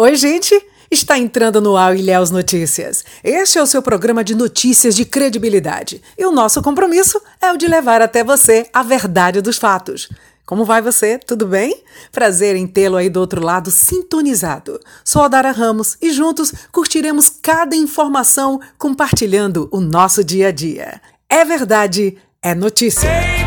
Oi, gente! Está entrando no ar Ilhéus Notícias. Este é o seu programa de notícias de credibilidade. E o nosso compromisso é o de levar até você a verdade dos fatos. Como vai você? Tudo bem? Prazer em tê-lo aí do outro lado sintonizado. Sou a Dara Ramos e juntos curtiremos cada informação compartilhando o nosso dia a dia. É verdade, é notícia.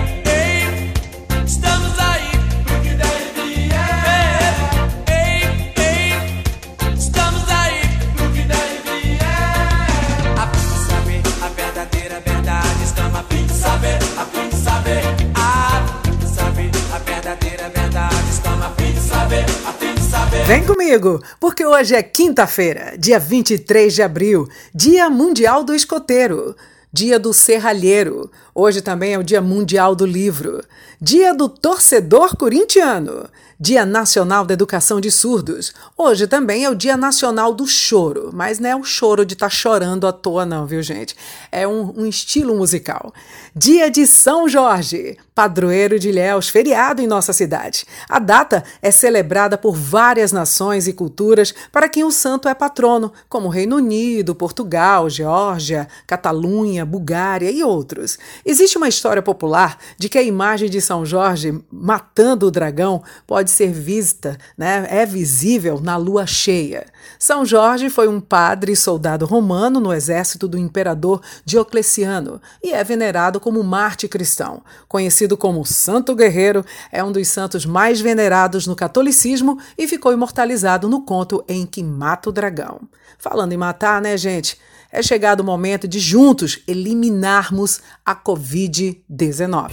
Vem comigo, porque hoje é quinta-feira, dia 23 de abril, Dia Mundial do Escoteiro, Dia do Serralheiro. Hoje também é o Dia Mundial do Livro, Dia do Torcedor Corintiano, Dia Nacional da Educação de Surdos. Hoje também é o Dia Nacional do Choro, mas não é o choro de estar tá chorando à toa, não, viu, gente? É um, um, estilo musical. Dia de São Jorge, padroeiro de Ilhéus, feriado em nossa cidade. A data é celebrada por várias nações e culturas para quem o santo é patrono, como Reino Unido, Portugal, Geórgia, Catalunha, Bulgária e outros. Existe uma história popular de que a imagem de São Jorge matando o dragão pode ser vista, né, é visível na lua cheia. São Jorge foi um padre e soldado romano no exército do imperador Diocleciano e é venerado como Marte cristão. Conhecido como Santo Guerreiro, é um dos santos mais venerados no catolicismo e ficou imortalizado no conto Em que Mata o Dragão. Falando em matar, né, gente? É chegado o momento de juntos eliminarmos a Covid-19.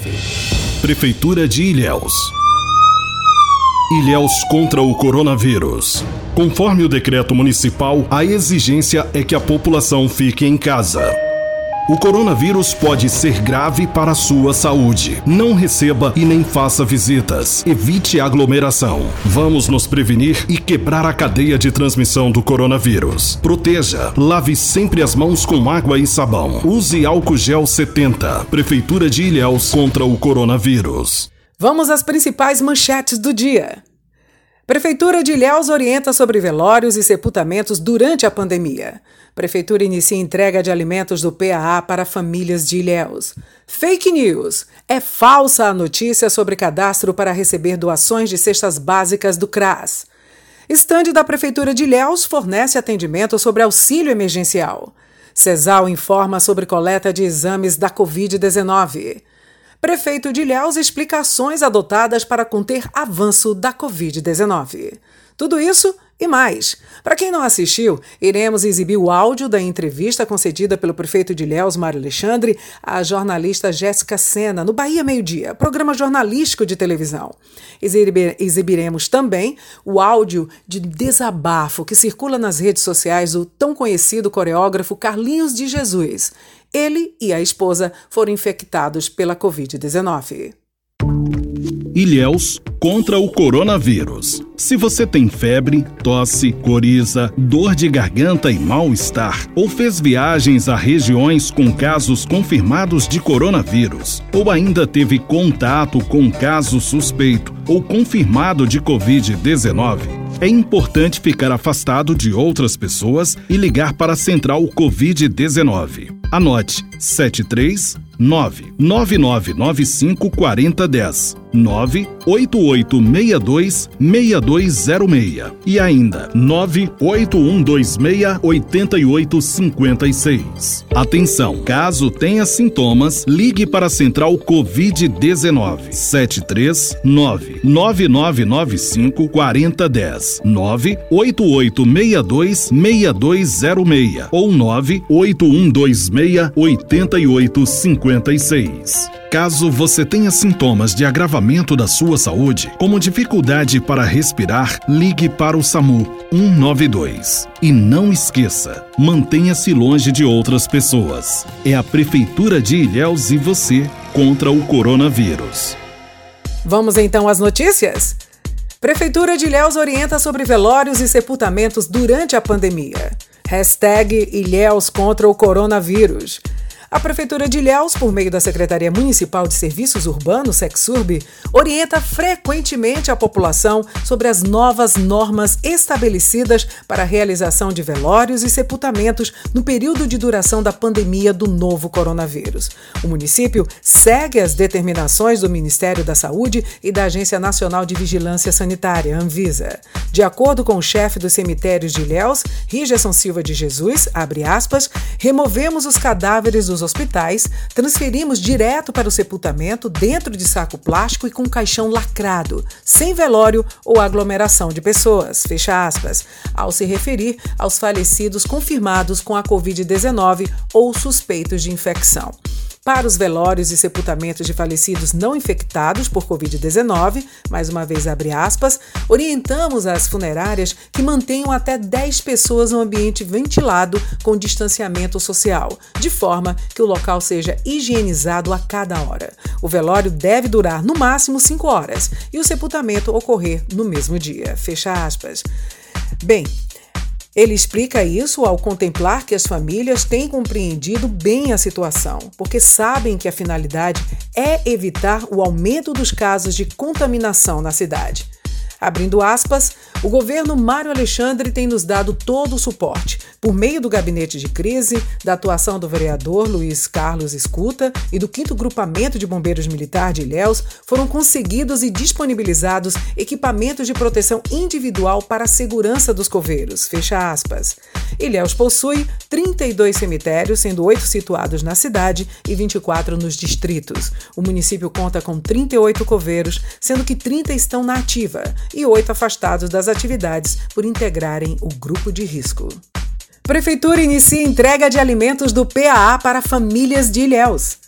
Prefeitura de Ilhéus. Ilhéus contra o coronavírus. Conforme o decreto municipal, a exigência é que a população fique em casa. O coronavírus pode ser grave para a sua saúde. Não receba e nem faça visitas. Evite aglomeração. Vamos nos prevenir e quebrar a cadeia de transmissão do coronavírus. Proteja. Lave sempre as mãos com água e sabão. Use álcool gel 70. Prefeitura de Ilhéus contra o coronavírus. Vamos às principais manchetes do dia. Prefeitura de Ilhéus orienta sobre velórios e sepultamentos durante a pandemia. Prefeitura inicia entrega de alimentos do PAA para famílias de Ilhéus. Fake news. É falsa a notícia sobre cadastro para receber doações de cestas básicas do CRAS. Estande da Prefeitura de Ilhéus fornece atendimento sobre auxílio emergencial. CESAL informa sobre coleta de exames da Covid-19. Prefeito de Ilhéus explica ações adotadas para conter avanço da Covid-19. Tudo isso e mais. Para quem não assistiu, iremos exibir o áudio da entrevista concedida pelo prefeito de Ilhéus, Mário Alexandre, à jornalista Jéssica Sena, no Bahia Meio Dia, programa jornalístico de televisão. exibiremos também o áudio de desabafo que circula nas redes sociais do tão conhecido coreógrafo Carlinhos de Jesus. Ele e a esposa foram infectados pela Covid-19. Ilhéus contra o coronavírus. Se você tem febre, tosse, coriza, dor de garganta e mal-estar, ou fez viagens a regiões com casos confirmados de coronavírus, ou ainda teve contato com caso suspeito ou confirmado de Covid-19, é importante ficar afastado de outras pessoas e ligar para a Central Covid-19. Anote 73 99995 4010 98862 6206 e ainda 98126 8856. Atenção, caso tenha sintomas, ligue para a Central Covid-19 739 9995 4010 98862 6206 ou 98126 8856. Caso você tenha sintomas de agravamento da sua saúde, como dificuldade para respirar, ligue para o SAMU 192. E não esqueça, mantenha-se longe de outras pessoas. É a Prefeitura de Ilhéus e você contra o coronavírus. Vamos então às notícias? Prefeitura de Ilhéus orienta sobre velórios e sepultamentos durante a pandemia. Hashtag Ilhéus contra o coronavírus. A Prefeitura de Ilhéus, por meio da Secretaria Municipal de Serviços Urbanos, SEXURB, orienta frequentemente a população sobre as novas normas estabelecidas para a realização de velórios e sepultamentos no período de duração da pandemia do novo coronavírus. O município segue as determinações do Ministério da Saúde e da Agência Nacional de Vigilância Sanitária, Anvisa. De acordo com o chefe dos cemitérios de Ilhéus, Rigerson Silva de Jesus, aspas, removemos os cadáveres dos hospitais, transferimos direto para o sepultamento dentro de saco plástico e com caixão lacrado, sem velório ou aglomeração de pessoas. Fecha aspas. Ao se referir aos falecidos confirmados com a Covid-19 ou suspeitos de infecção. Para os velórios e sepultamentos de falecidos não infectados por Covid-19, mais uma vez abre aspas, orientamos as funerárias que mantenham até 10 pessoas no ambiente ventilado com distanciamento social, de forma que o local seja higienizado a cada hora. O velório deve durar no máximo 5 horas e o sepultamento ocorrer no mesmo dia. Fecha aspas. Bem, ele explica isso ao contemplar que as famílias têm compreendido bem a situação, porque sabem que a finalidade é evitar o aumento dos casos de contaminação na cidade. Abrindo aspas, o governo Mário Alexandre tem nos dado todo o suporte, por meio do gabinete de crise, da atuação do vereador Luiz Carlos Escuta e do 5 Grupamento de Bombeiros Militar de Ilhéus, foram conseguidos e disponibilizados equipamentos de proteção individual para a segurança dos coveiros. Fecha aspas. Ilhéus possui 32 cemitérios, sendo 8 situados na cidade e 24 nos distritos. O município conta com 38 coveiros, sendo que 30 estão na ativa e 8 afastados das atividades por integrarem o grupo de risco. Prefeitura inicia entrega de alimentos do PAA para famílias de Ilhéus.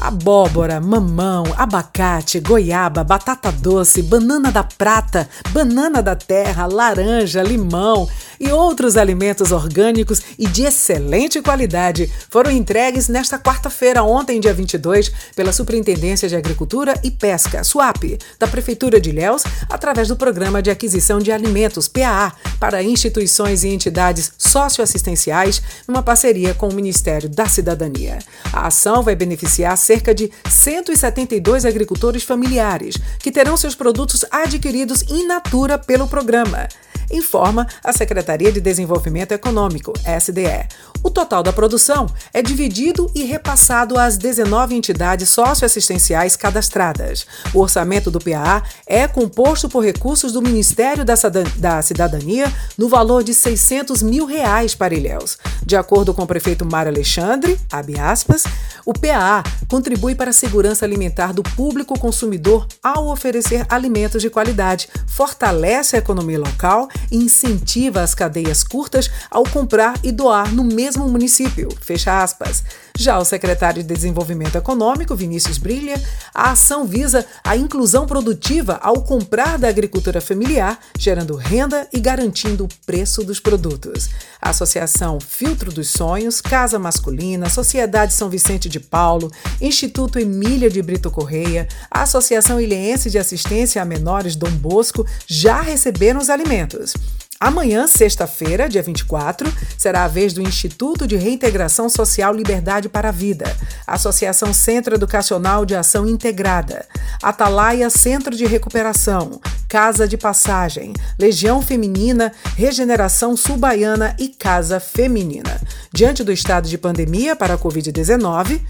Abóbora, mamão, abacate, goiaba, batata doce, banana da prata, banana da terra, laranja, limão, e outros alimentos orgânicos e de excelente qualidade foram entregues nesta quarta-feira, ontem, dia 22, pela Superintendência de Agricultura e Pesca, SUAP, da Prefeitura de Ilhéus, através do Programa de Aquisição de Alimentos, PAA, para instituições e entidades socioassistenciais, numa parceria com o Ministério da Cidadania. A ação vai beneficiar cerca de 172 agricultores familiares, que terão seus produtos adquiridos in natura pelo programa informa a Secretaria de Desenvolvimento Econômico, SDE. O total da produção é dividido e repassado às 19 entidades socioassistenciais cadastradas. O orçamento do PAA é composto por recursos do Ministério da Cidadania no valor de 600 mil reais para Ilhéus. De acordo com o prefeito Mário Alexandre, aspas, o PAA contribui para a segurança alimentar do público consumidor ao oferecer alimentos de qualidade, fortalece a economia local e incentiva as cadeias curtas ao comprar e doar no mesmo município. Fecha aspas. Já o secretário de Desenvolvimento Econômico, Vinícius Brilha, a ação visa a inclusão produtiva ao comprar da agricultura familiar, gerando renda e garantindo o preço dos produtos. A Associação Filtro dos Sonhos, Casa Masculina, Sociedade São Vicente de Paulo, Instituto Emília de Brito Correia, Associação Ilhense de Assistência a Menores Dom Bosco já receberam os alimentos. Amanhã, sexta-feira, dia 24, será a vez do Instituto de Reintegração Social Liberdade para a Vida, Associação Centro Educacional de Ação Integrada, Atalaia Centro de Recuperação, Casa de Passagem, Legião Feminina, Regeneração Sul-Baiana e Casa Feminina. Diante do estado de pandemia para a Covid-19,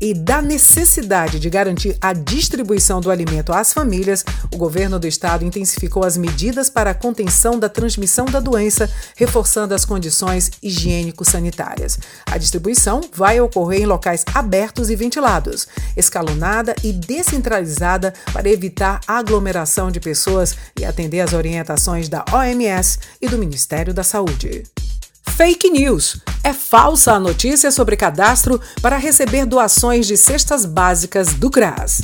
e da necessidade de garantir a distribuição do alimento às famílias, o governo do estado intensificou as medidas para a contenção da transmissão da doença, reforçando as condições higiênico-sanitárias. A distribuição vai ocorrer em locais abertos e ventilados, escalonada e descentralizada para evitar aglomeração de pessoas e atender às orientações da OMS e do Ministério da Saúde. Fake news. É falsa a notícia sobre cadastro para receber doações de cestas básicas do CRAS.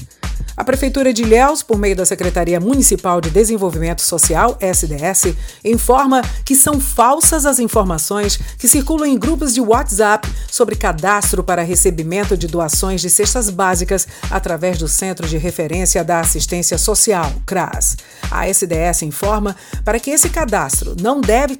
A Prefeitura de Ilhéus, por meio da Secretaria Municipal de Desenvolvimento Social, SDS, informa que são falsas as informações que circulam em grupos de WhatsApp sobre cadastro para recebimento de doações de cestas básicas através do Centro de Referência da Assistência Social, CRAS. A SDS informa para que esse cadastro não deve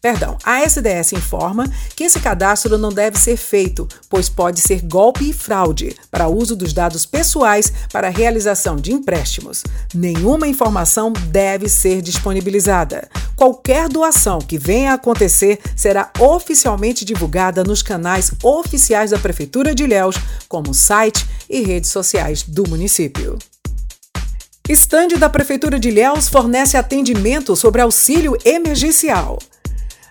Perdão, a SDS informa que esse cadastro não deve ser feito, pois pode ser golpe e fraude para uso dos dados pessoais para realização de empréstimos. Nenhuma informação deve ser disponibilizada. Qualquer doação que venha a acontecer será oficialmente divulgada nos canais oficiais da Prefeitura de Ilhéus, como site e redes sociais do município. Estande da Prefeitura de Ilhéus fornece atendimento sobre auxílio emergencial.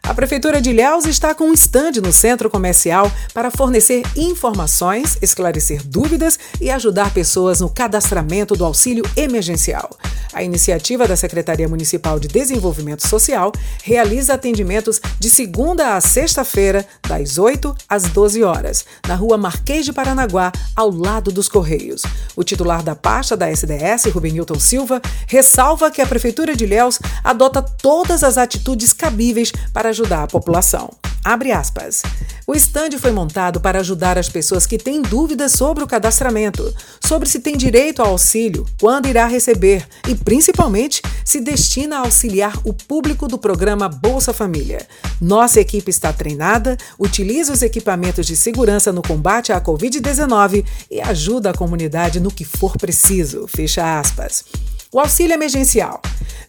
A Prefeitura de Ilhéus está com um estande no centro comercial para fornecer informações, esclarecer dúvidas e ajudar pessoas no cadastramento do auxílio emergencial. A iniciativa da Secretaria Municipal de Desenvolvimento Social realiza atendimentos de segunda a sexta-feira, das 8 às 12 horas, na rua Marquês de Paranaguá, ao lado dos Correios. O titular da pasta da SDS, Rubenilton Silva, ressalva que a Prefeitura de Ilhéus adota todas as atitudes cabíveis para ajudar a população. Abre aspas. O estande foi montado para ajudar as pessoas que têm dúvidas sobre o cadastramento, sobre se tem direito ao auxílio, quando irá receber e, principalmente, se destina a auxiliar o público do programa Bolsa Família. Nossa equipe está treinada, utiliza os equipamentos de segurança no combate à Covid-19 e ajuda a comunidade no que for preciso. Fecha aspas. O auxílio emergencial.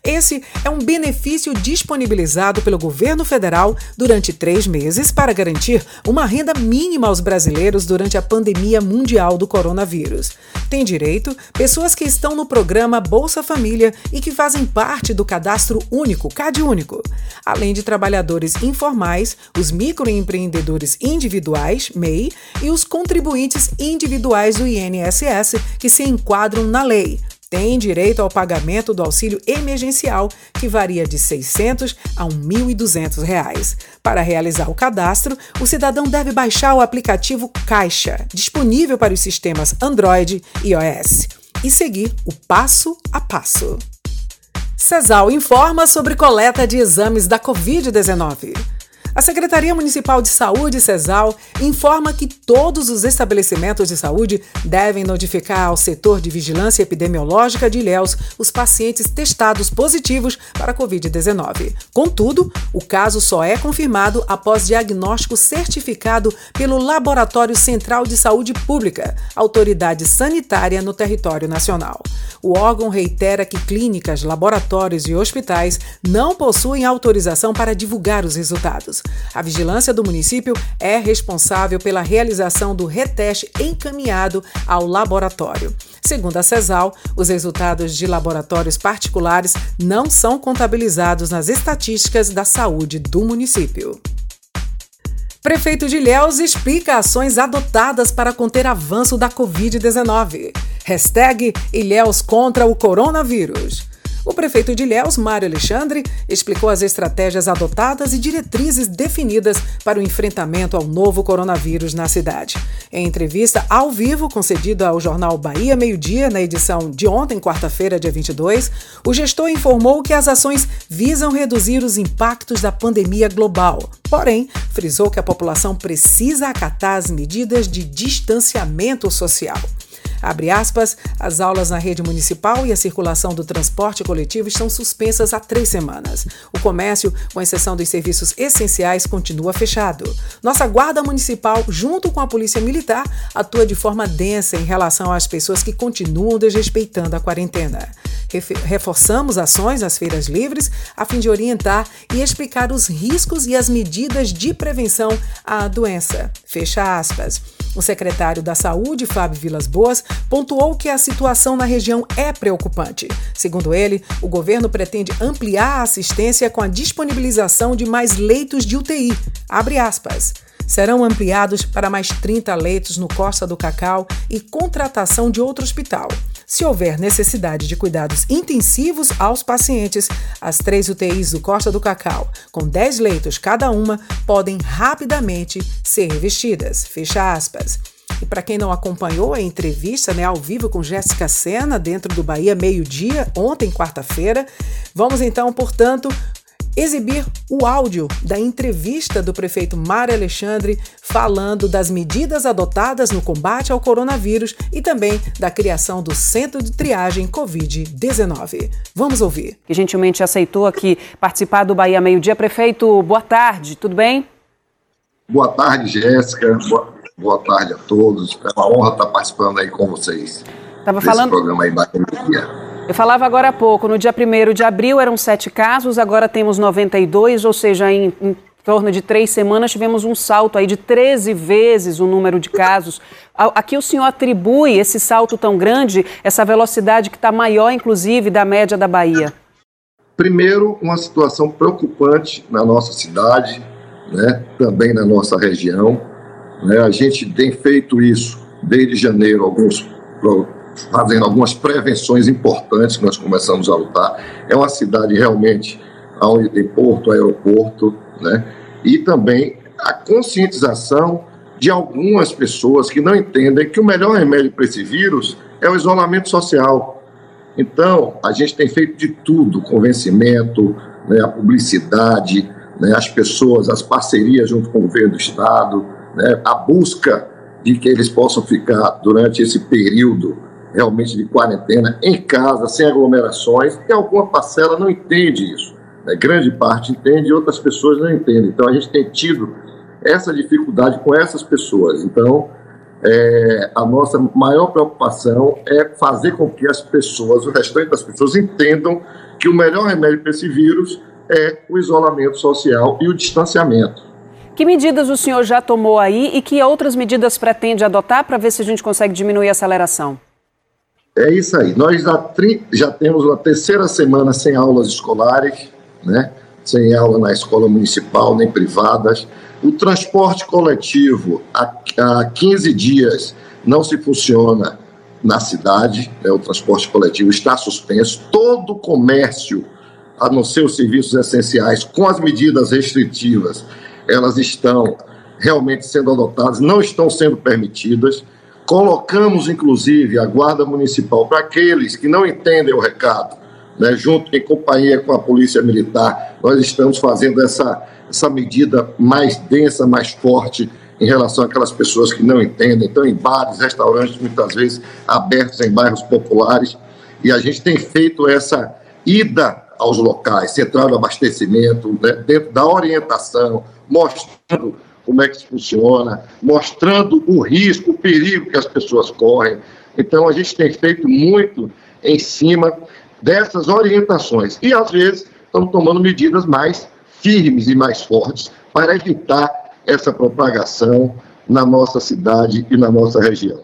Esse é um benefício disponibilizado pelo governo federal durante três meses para garantir uma renda mínima aos brasileiros durante a pandemia mundial do coronavírus. Tem direito pessoas que estão no programa Bolsa Família e que fazem parte do cadastro único, CAD único, além de trabalhadores informais, os microempreendedores individuais, MEI, e os contribuintes individuais do INSS que se enquadram na lei tem direito ao pagamento do auxílio emergencial, que varia de R$ 600 a R$ 1.200. Para realizar o cadastro, o cidadão deve baixar o aplicativo Caixa, disponível para os sistemas Android e iOS, e seguir o passo a passo. CESAL informa sobre coleta de exames da Covid-19. A Secretaria Municipal de Saúde, CESAL, informa que todos os estabelecimentos de saúde devem notificar ao setor de vigilância epidemiológica de Ilhéus os pacientes testados positivos para a Covid-19. Contudo, o caso só é confirmado após diagnóstico certificado pelo Laboratório Central de Saúde Pública, autoridade sanitária no território nacional. O órgão reitera que clínicas, laboratórios e hospitais não possuem autorização para divulgar os resultados. A vigilância do município é responsável pela realização do reteste encaminhado ao laboratório. Segundo a CESAL, os resultados de laboratórios particulares não são contabilizados nas estatísticas da saúde do município. Prefeito de Ilhéus explica ações adotadas para conter avanço da Covid-19. Hashtag Ilhéus contra o coronavírus. O prefeito de Ilhéus, Mário Alexandre, explicou as estratégias adotadas e diretrizes definidas para o enfrentamento ao novo coronavírus na cidade. Em entrevista ao vivo concedida ao jornal Bahia Meio Dia, na edição de ontem, quarta-feira, dia 22, o gestor informou que as ações visam reduzir os impactos da pandemia global. Porém, frisou que a população precisa acatar as medidas de distanciamento social. Abre aspas, as aulas na rede municipal e a circulação do transporte coletivo estão suspensas há três semanas. O comércio, com exceção dos serviços essenciais, continua fechado. Nossa Guarda Municipal, junto com a Polícia Militar, atua de forma densa em relação às pessoas que continuam desrespeitando a quarentena. Reforçamos ações nas feiras livres a fim de orientar e explicar os riscos e as medidas de prevenção à doença. Fecha aspas. O secretário da Saúde, Fábio Vilas Boas, pontuou que a situação na região é preocupante. Segundo ele, o governo pretende ampliar a assistência com a disponibilização de mais leitos de UTI. Abre aspas serão ampliados para mais 30 leitos no Costa do Cacau e contratação de outro hospital. Se houver necessidade de cuidados intensivos aos pacientes, as três UTIs do Costa do Cacau, com 10 leitos cada uma, podem rapidamente ser revestidas. Fecha aspas. E para quem não acompanhou a entrevista né, ao vivo com Jéssica Sena dentro do Bahia Meio Dia, ontem, quarta-feira, vamos então, portanto, exibir o áudio da entrevista do prefeito Mário Alexandre falando das medidas adotadas no combate ao coronavírus e também da criação do Centro de Triagem Covid-19. Vamos ouvir. Que gentilmente aceitou aqui participar do Bahia Meio Dia. Prefeito, boa tarde, tudo bem? Boa tarde, Jéssica. Boa, boa tarde a todos. É uma honra estar participando aí com vocês. Estava falando. programa aí Bahia Meio Dia. Eu falava agora há pouco, no dia 1 de abril eram sete casos, agora temos 92, ou seja, em, em torno de três semanas tivemos um salto aí de 13 vezes o número de casos. A, a que o senhor atribui esse salto tão grande, essa velocidade que está maior, inclusive, da média da Bahia? Primeiro, uma situação preocupante na nossa cidade, né, também na nossa região. Né, a gente tem feito isso desde janeiro, alguns fazendo algumas prevenções importantes que nós começamos a lutar. É uma cidade realmente onde tem porto, aeroporto, né? E também a conscientização de algumas pessoas que não entendem que o melhor remédio para esse vírus é o isolamento social. Então, a gente tem feito de tudo, convencimento, né, a publicidade, né, as pessoas, as parcerias junto com o governo do Estado, né, a busca de que eles possam ficar durante esse período realmente de quarentena em casa, sem aglomerações, e alguma parcela não entende isso. Né? Grande parte entende e outras pessoas não entendem. Então a gente tem tido essa dificuldade com essas pessoas. Então, é, a nossa maior preocupação é fazer com que as pessoas, o restante das pessoas, entendam que o melhor remédio para esse vírus é o isolamento social e o distanciamento. Que medidas o senhor já tomou aí e que outras medidas pretende adotar para ver se a gente consegue diminuir a aceleração? É isso aí. Nós já, já temos a terceira semana sem aulas escolares, né? sem aula na escola municipal nem privadas. O transporte coletivo, há, há 15 dias, não se funciona na cidade, né? o transporte coletivo está suspenso. Todo o comércio, a não ser os serviços essenciais, com as medidas restritivas, elas estão realmente sendo adotadas, não estão sendo permitidas. Colocamos, inclusive, a Guarda Municipal para aqueles que não entendem o recado, né, junto em companhia com a Polícia Militar, nós estamos fazendo essa, essa medida mais densa, mais forte em relação àquelas pessoas que não entendem. Então, em bares, restaurantes, muitas vezes abertos em bairros populares, e a gente tem feito essa ida aos locais, central de abastecimento, né, dentro da orientação, mostrando como é que isso funciona, mostrando o risco, o perigo que as pessoas correm. Então, a gente tem feito muito em cima dessas orientações. E, às vezes, estamos tomando medidas mais firmes e mais fortes para evitar essa propagação na nossa cidade e na nossa região.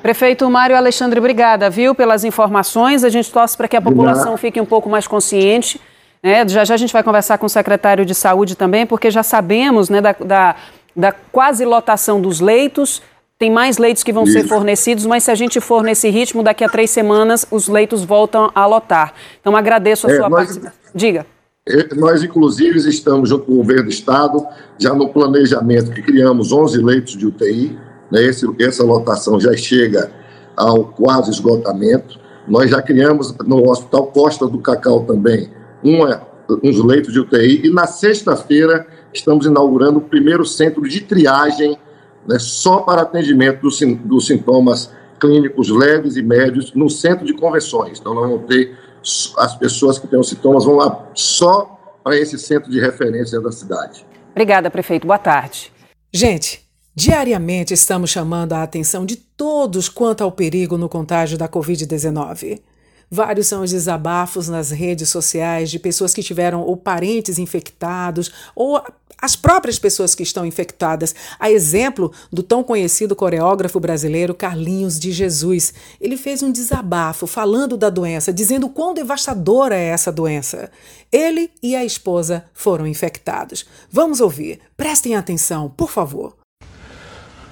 Prefeito Mário Alexandre, obrigada, viu, pelas informações. A gente torce para que a população fique um pouco mais consciente. Né? Já já a gente vai conversar com o secretário de Saúde também, porque já sabemos né, da, da da quase lotação dos leitos. Tem mais leitos que vão Isso. ser fornecidos, mas se a gente for nesse ritmo, daqui a três semanas os leitos voltam a lotar. Então agradeço a é, sua nós, participação. Diga. É, nós, inclusive, estamos junto com o governo do Estado, já no planejamento que criamos 11 leitos de UTI. Né, esse, essa lotação já chega ao quase esgotamento. Nós já criamos no Hospital Costa do Cacau também uma, uns leitos de UTI. E na sexta-feira estamos inaugurando o primeiro centro de triagem né, só para atendimento dos, dos sintomas clínicos leves e médios no centro de convenções. Então, nós vamos ter as pessoas que têm os sintomas vão lá só para esse centro de referência da cidade. Obrigada, prefeito. Boa tarde. Gente, diariamente estamos chamando a atenção de todos quanto ao perigo no contágio da Covid-19. Vários são os desabafos nas redes sociais de pessoas que tiveram ou parentes infectados ou as próprias pessoas que estão infectadas. A exemplo do tão conhecido coreógrafo brasileiro Carlinhos de Jesus. Ele fez um desabafo falando da doença, dizendo quão devastadora é essa doença. Ele e a esposa foram infectados. Vamos ouvir. Prestem atenção, por favor.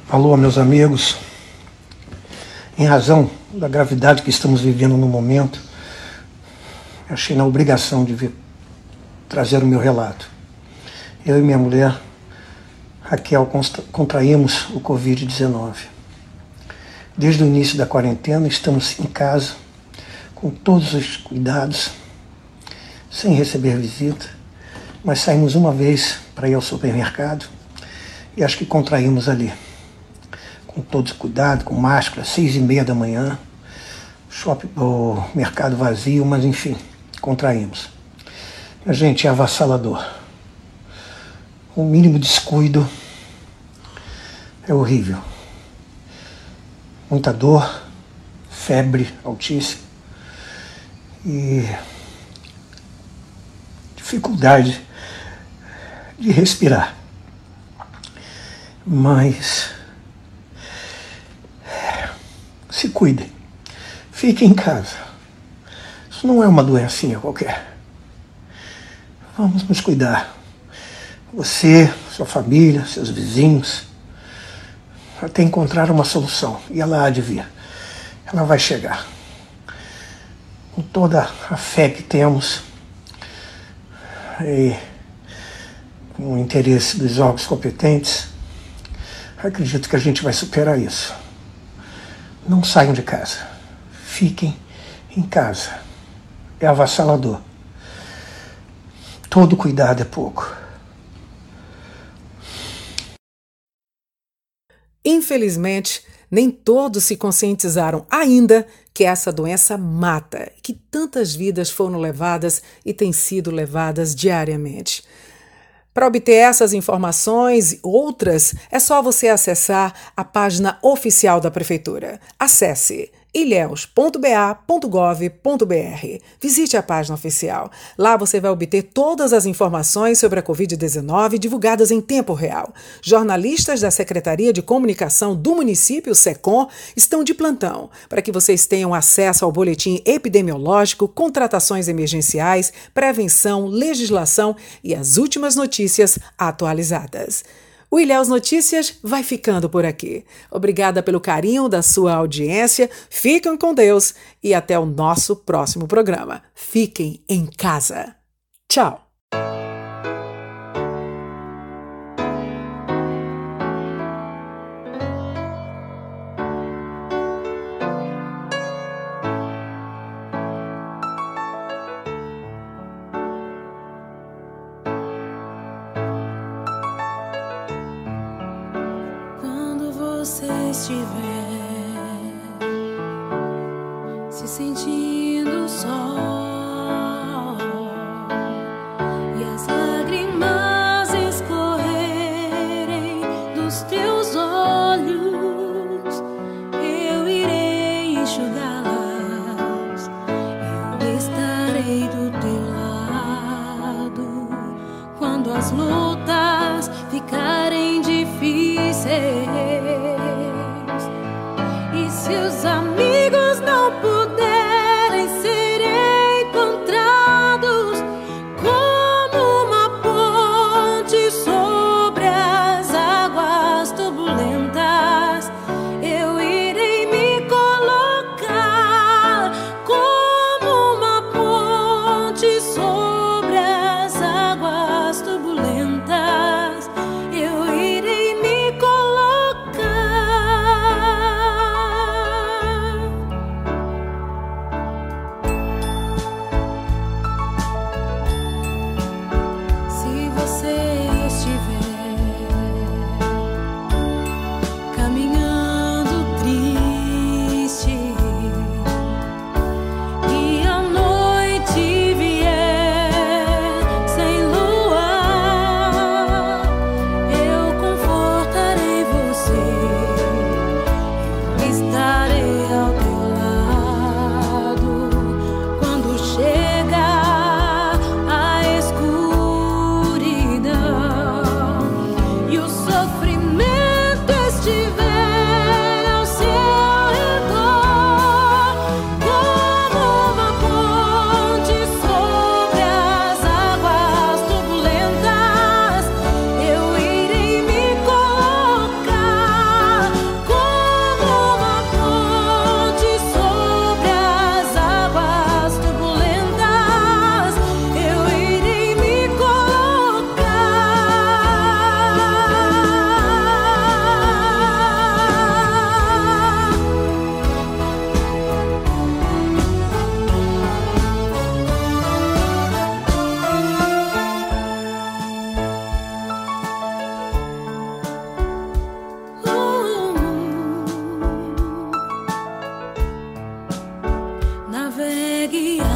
Alô, meus amigos. Em razão da gravidade que estamos vivendo no momento, achei na obrigação de vir trazer o meu relato. Eu e minha mulher, Raquel, contraímos o Covid-19. Desde o início da quarentena, estamos em casa, com todos os cuidados, sem receber visita, Nós saímos uma vez para ir ao supermercado e acho que contraímos ali. Com todo cuidado, com máscara, seis e meia da manhã, shopping, o mercado vazio, mas enfim, contraímos. A gente é avassalador. O mínimo descuido é horrível. Muita dor, febre altíssima e dificuldade de respirar. Mas se cuidem, fiquem em casa. Isso não é uma doencinha qualquer. Vamos nos cuidar. Você, sua família, seus vizinhos, até encontrar uma solução. E ela há de vir. Ela vai chegar. Com toda a fé que temos e com o interesse dos órgãos competentes, acredito que a gente vai superar isso. Não saiam de casa. Fiquem em casa. É avassalador. Todo cuidado é pouco. Infelizmente, nem todos se conscientizaram ainda que essa doença mata, que tantas vidas foram levadas e têm sido levadas diariamente. Para obter essas informações e outras, é só você acessar a página oficial da Prefeitura. Acesse ilhéus.ba.gov.br. Visite a página oficial. Lá você vai obter todas as informações sobre a Covid-19 divulgadas em tempo real. Jornalistas da Secretaria de Comunicação do município, SECOM, estão de plantão para que vocês tenham acesso ao boletim epidemiológico, contratações emergenciais, prevenção, legislação e as últimas notícias atualizadas. O Ilhéus Notícias vai ficando por aqui. Obrigada pelo carinho da sua audiência. Fiquem com Deus e até o nosso próximo programa. Fiquem em casa. Tchau. viver se sentindo só. Look. seguía.